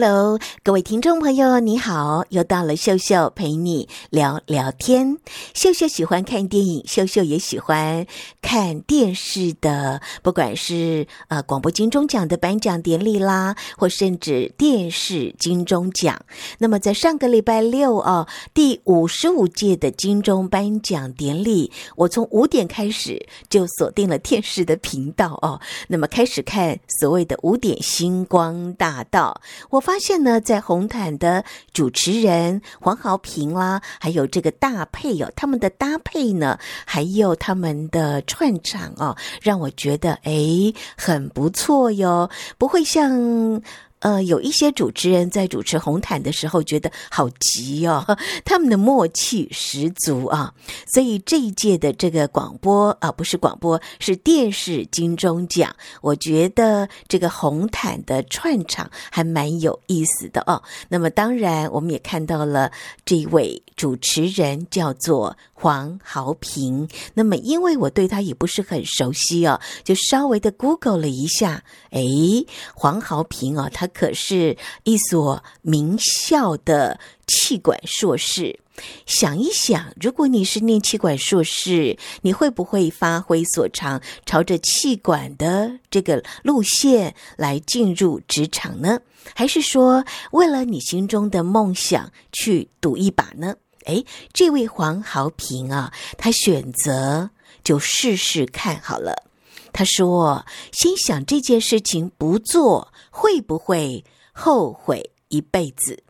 Hello，各位听众朋友，你好！又到了秀秀陪你聊聊天。秀秀喜欢看电影，秀秀也喜欢看电视的，不管是呃广播金钟奖的颁奖典礼啦，或甚至电视金钟奖。那么在上个礼拜六哦，第五十五届的金钟颁奖典礼，我从五点开始就锁定了电视的频道哦，那么开始看所谓的五点星光大道。我发现呢，在红毯的主持人黄豪平啦，还有这个搭配哦，他们的搭配呢，还有他们的串场哦，让我觉得诶很不错哟，不会像。呃，有一些主持人在主持红毯的时候觉得好急哦，他们的默契十足啊，所以这一届的这个广播啊，不是广播，是电视金钟奖，我觉得这个红毯的串场还蛮有意思的哦。那么当然，我们也看到了这一位主持人叫做黄豪平，那么因为我对他也不是很熟悉哦，就稍微的 Google 了一下，诶，黄豪平啊，他。可是一所名校的气管硕士，想一想，如果你是念气管硕士，你会不会发挥所长，朝着气管的这个路线来进入职场呢？还是说，为了你心中的梦想去赌一把呢？诶，这位黄豪平啊，他选择就试试看好了。他说：“心想这件事情不做，会不会后悔一辈子？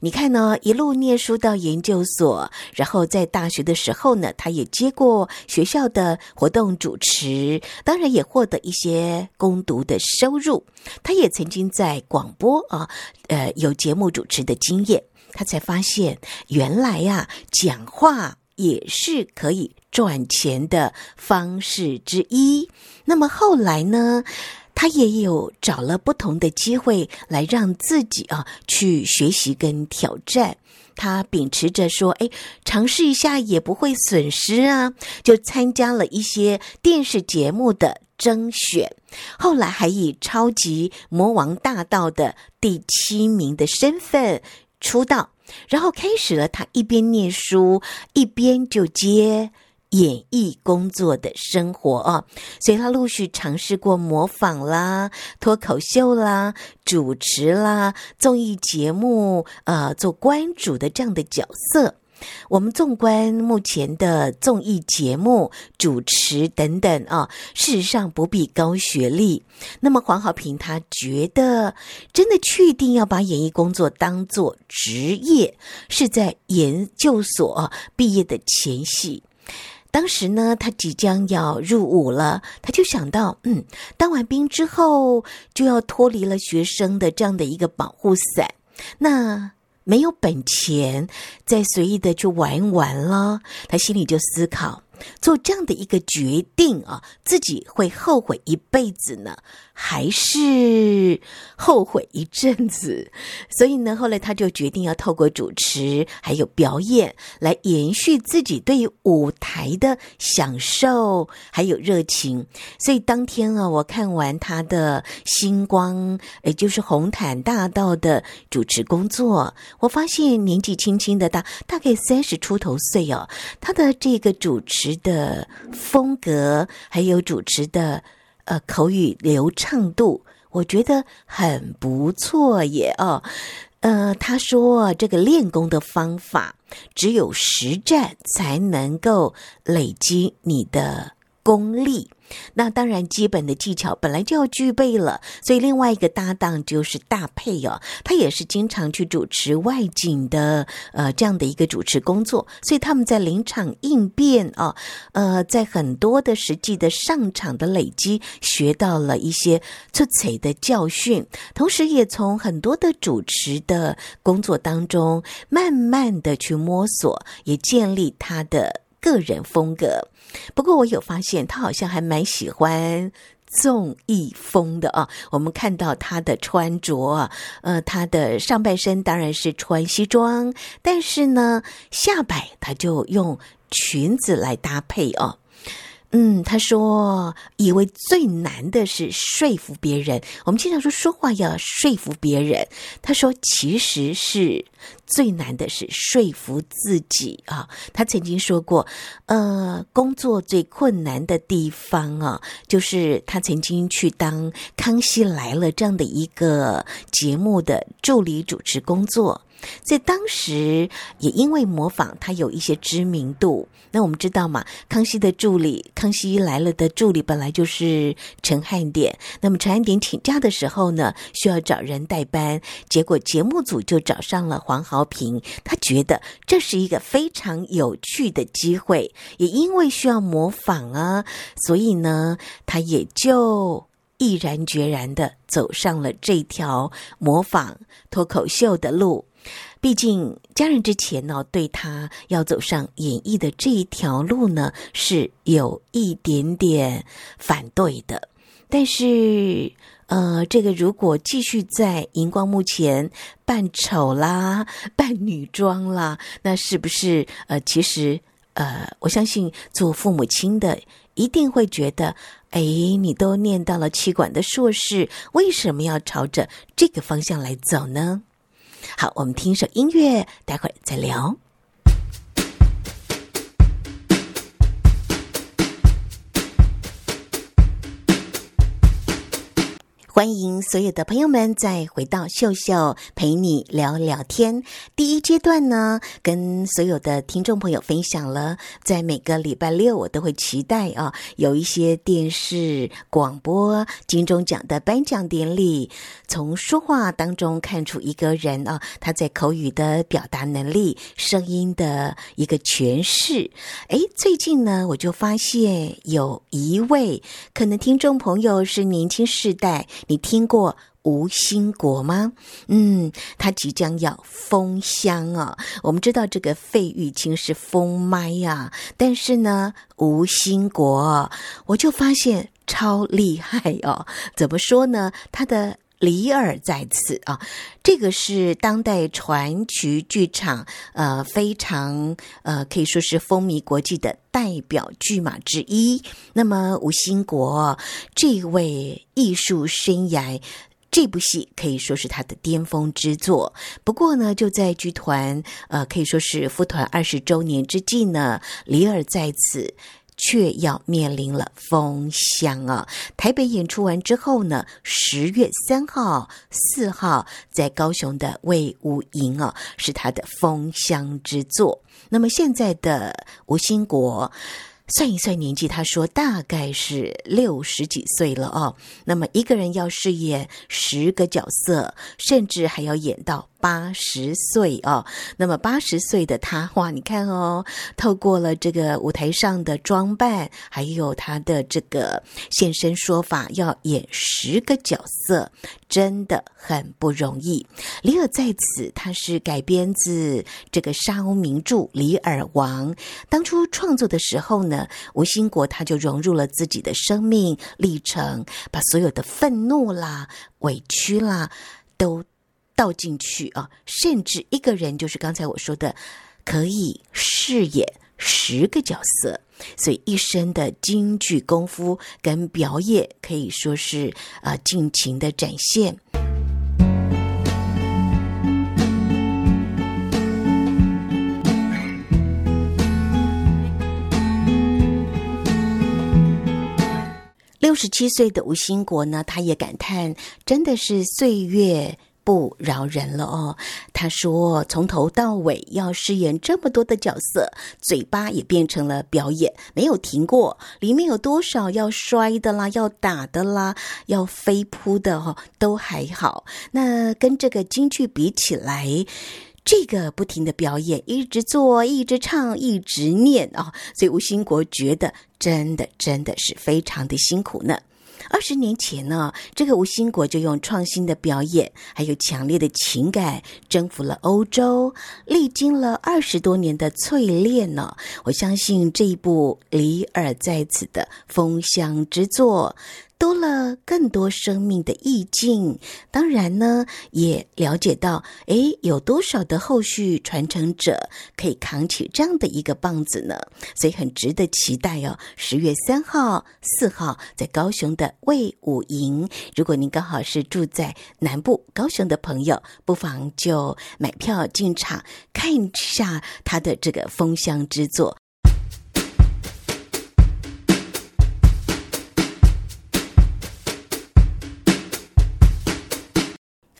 你看呢，一路念书到研究所，然后在大学的时候呢，他也接过学校的活动主持，当然也获得一些攻读的收入。他也曾经在广播啊，呃，有节目主持的经验。他才发现，原来呀，讲话也是可以。”赚钱的方式之一。那么后来呢，他也有找了不同的机会来让自己啊去学习跟挑战。他秉持着说：“哎，尝试一下也不会损失啊。”就参加了一些电视节目的征选。后来还以《超级魔王大道》的第七名的身份出道，然后开始了他一边念书一边就接。演艺工作的生活啊，所以他陆续尝试过模仿啦、脱口秀啦、主持啦、综艺节目，呃，做关主的这样的角色。我们纵观目前的综艺节目主持等等啊，事实上不必高学历。那么黄好平他觉得，真的确定要把演艺工作当做职业，是在研究所毕业的前夕。当时呢，他即将要入伍了，他就想到，嗯，当完兵之后就要脱离了学生的这样的一个保护伞，那没有本钱再随意的去玩玩了，他心里就思考。做这样的一个决定啊，自己会后悔一辈子呢，还是后悔一阵子？所以呢，后来他就决定要透过主持还有表演来延续自己对于舞台的享受还有热情。所以当天啊，我看完他的星光，也就是红毯大道的主持工作，我发现年纪轻轻的大，大概三十出头岁哦，他的这个主持。的风格，还有主持的呃口语流畅度，我觉得很不错耶哦。呃，他说这个练功的方法，只有实战才能够累积你的功力。那当然，基本的技巧本来就要具备了，所以另外一个搭档就是大配哦，他也是经常去主持外景的，呃，这样的一个主持工作，所以他们在临场应变哦，呃，在很多的实际的上场的累积，学到了一些出彩的教训，同时也从很多的主持的工作当中，慢慢的去摸索，也建立他的个人风格。不过我有发现，他好像还蛮喜欢综艺风的啊。我们看到他的穿着，呃，他的上半身当然是穿西装，但是呢，下摆他就用裙子来搭配哦。嗯，他说，以为最难的是说服别人。我们经常说说话要说服别人，他说其实是最难的是说服自己啊。他曾经说过，呃，工作最困难的地方啊，就是他曾经去当《康熙来了》这样的一个节目的助理主持工作。在当时，也因为模仿他有一些知名度。那我们知道嘛，康熙的助理，康熙来了的助理本来就是陈汉典。那么陈汉典请假的时候呢，需要找人代班，结果节目组就找上了黄豪平。他觉得这是一个非常有趣的机会，也因为需要模仿啊，所以呢，他也就毅然决然的走上了这条模仿脱口秀的路。毕竟家人之前呢，对他要走上演艺的这一条路呢，是有一点点反对的。但是，呃，这个如果继续在荧光幕前扮丑啦、扮女装啦，那是不是呃，其实呃，我相信做父母亲的一定会觉得，哎，你都念到了企管的硕士，为什么要朝着这个方向来走呢？好，我们听一首音乐，待会儿再聊。欢迎所有的朋友们再回到秀秀陪你聊聊天。第一阶段呢，跟所有的听众朋友分享了，在每个礼拜六我都会期待啊，有一些电视广播金钟奖的颁奖典礼，从说话当中看出一个人啊，他在口语的表达能力、声音的一个诠释。哎，最近呢，我就发现有一位可能听众朋友是年轻世代。你听过吴兴国吗？嗯，他即将要封箱啊。我们知道这个费玉清是封麦呀，但是呢，吴兴国我就发现超厉害哦。怎么说呢？他的李尔在此啊，这个是当代传奇剧场呃非常呃可以说是风靡国际的代表剧码之一。那么吴兴国这位艺术生涯，这部戏可以说是他的巅峰之作。不过呢，就在剧团呃可以说是复团二十周年之际呢，李尔在此。却要面临了封箱啊！台北演出完之后呢，十月三号、四号在高雄的魏无营啊，是他的封箱之作。那么现在的吴兴国，算一算年纪，他说大概是六十几岁了哦。那么一个人要饰演十个角色，甚至还要演到。八十岁哦，那么八十岁的他，哇，你看哦，透过了这个舞台上的装扮，还有他的这个现身说法，要演十个角色，真的很不容易。李尔在此，他是改编自这个沙鸥名著《李尔王》。当初创作的时候呢，吴兴国他就融入了自己的生命历程，把所有的愤怒啦、委屈啦都。倒进去啊，甚至一个人就是刚才我说的，可以饰演十个角色，所以一身的京剧功夫跟表演可以说是啊尽情的展现。六十七岁的吴兴国呢，他也感叹，真的是岁月。不饶人了哦，他说从头到尾要饰演这么多的角色，嘴巴也变成了表演，没有停过。里面有多少要摔的啦，要打的啦，要飞扑的哦，都还好。那跟这个京剧比起来，这个不停的表演，一直做，一直唱，一直念啊，哦，所以吴兴国觉得真的真的是非常的辛苦呢。二十年前呢，这个吴兴国就用创新的表演，还有强烈的情感，征服了欧洲。历经了二十多年的淬炼呢，我相信这一部《李尔在此》的封箱之作，多了更多生命的意境。当然呢，也了解到，诶，有多少的后续传承者可以扛起这样的一个棒子呢？所以很值得期待哦。十月三号、四号在高雄的魏武营，如果您刚好是住在南部高雄的朋友，不妨就买票进场看一下他的这个封箱之作。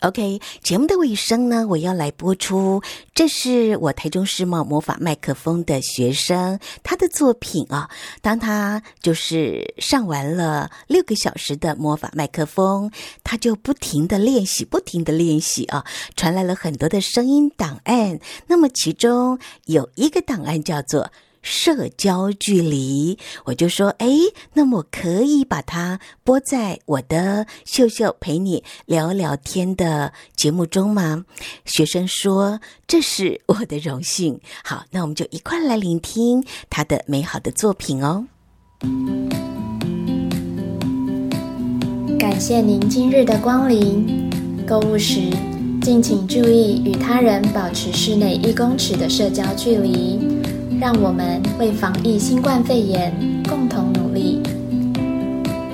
OK，节目的尾声呢，我要来播出，这是我台中世贸魔法麦克风的学生他的作品啊。当他就是上完了六个小时的魔法麦克风，他就不停的练习，不停的练习啊，传来了很多的声音档案。那么其中有一个档案叫做。社交距离，我就说，哎，那么我可以把它播在我的秀秀陪你聊聊天的节目中吗？学生说，这是我的荣幸。好，那我们就一块来聆听他的美好的作品哦。感谢您今日的光临。购物时，敬请注意与他人保持室内一公尺的社交距离。让我们为防疫新冠肺炎共同努力。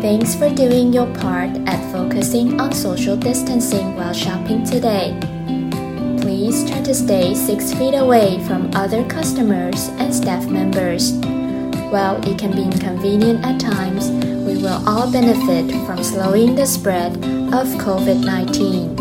Thanks for doing your part at focusing on social distancing while shopping today. Please try to stay six feet away from other customers and staff members. While it can be inconvenient at times, we will all benefit from slowing the spread of COVID-19.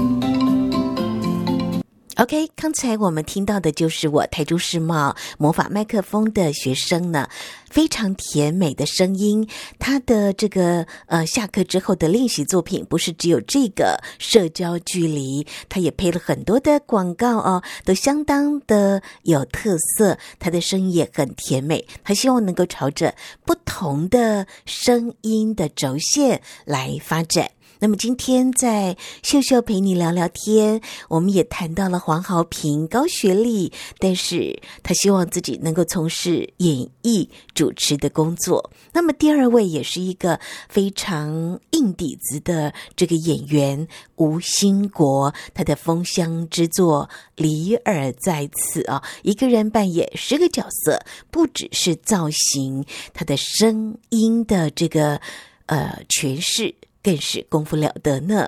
OK，刚才我们听到的就是我台中世贸魔法麦克风的学生呢，非常甜美的声音。他的这个呃下课之后的练习作品，不是只有这个社交距离，他也配了很多的广告哦，都相当的有特色。他的声音也很甜美，他希望能够朝着不同的声音的轴线来发展。那么今天在秀秀陪你聊聊天，我们也谈到了黄豪平高学历，但是他希望自己能够从事演艺主持的工作。那么第二位也是一个非常硬底子的这个演员吴兴国，他的封箱之作《李尔在此》啊，一个人扮演十个角色，不只是造型，他的声音的这个呃诠释。更是功夫了得呢。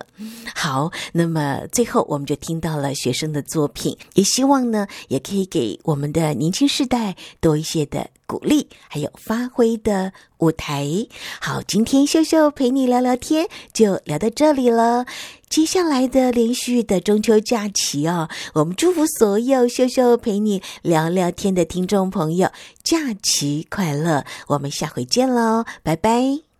好，那么最后我们就听到了学生的作品，也希望呢，也可以给我们的年轻世代多一些的鼓励，还有发挥的舞台。好，今天秀秀陪你聊聊天，就聊到这里了。接下来的连续的中秋假期哦，我们祝福所有秀秀陪你聊聊天的听众朋友，假期快乐。我们下回见喽，拜拜。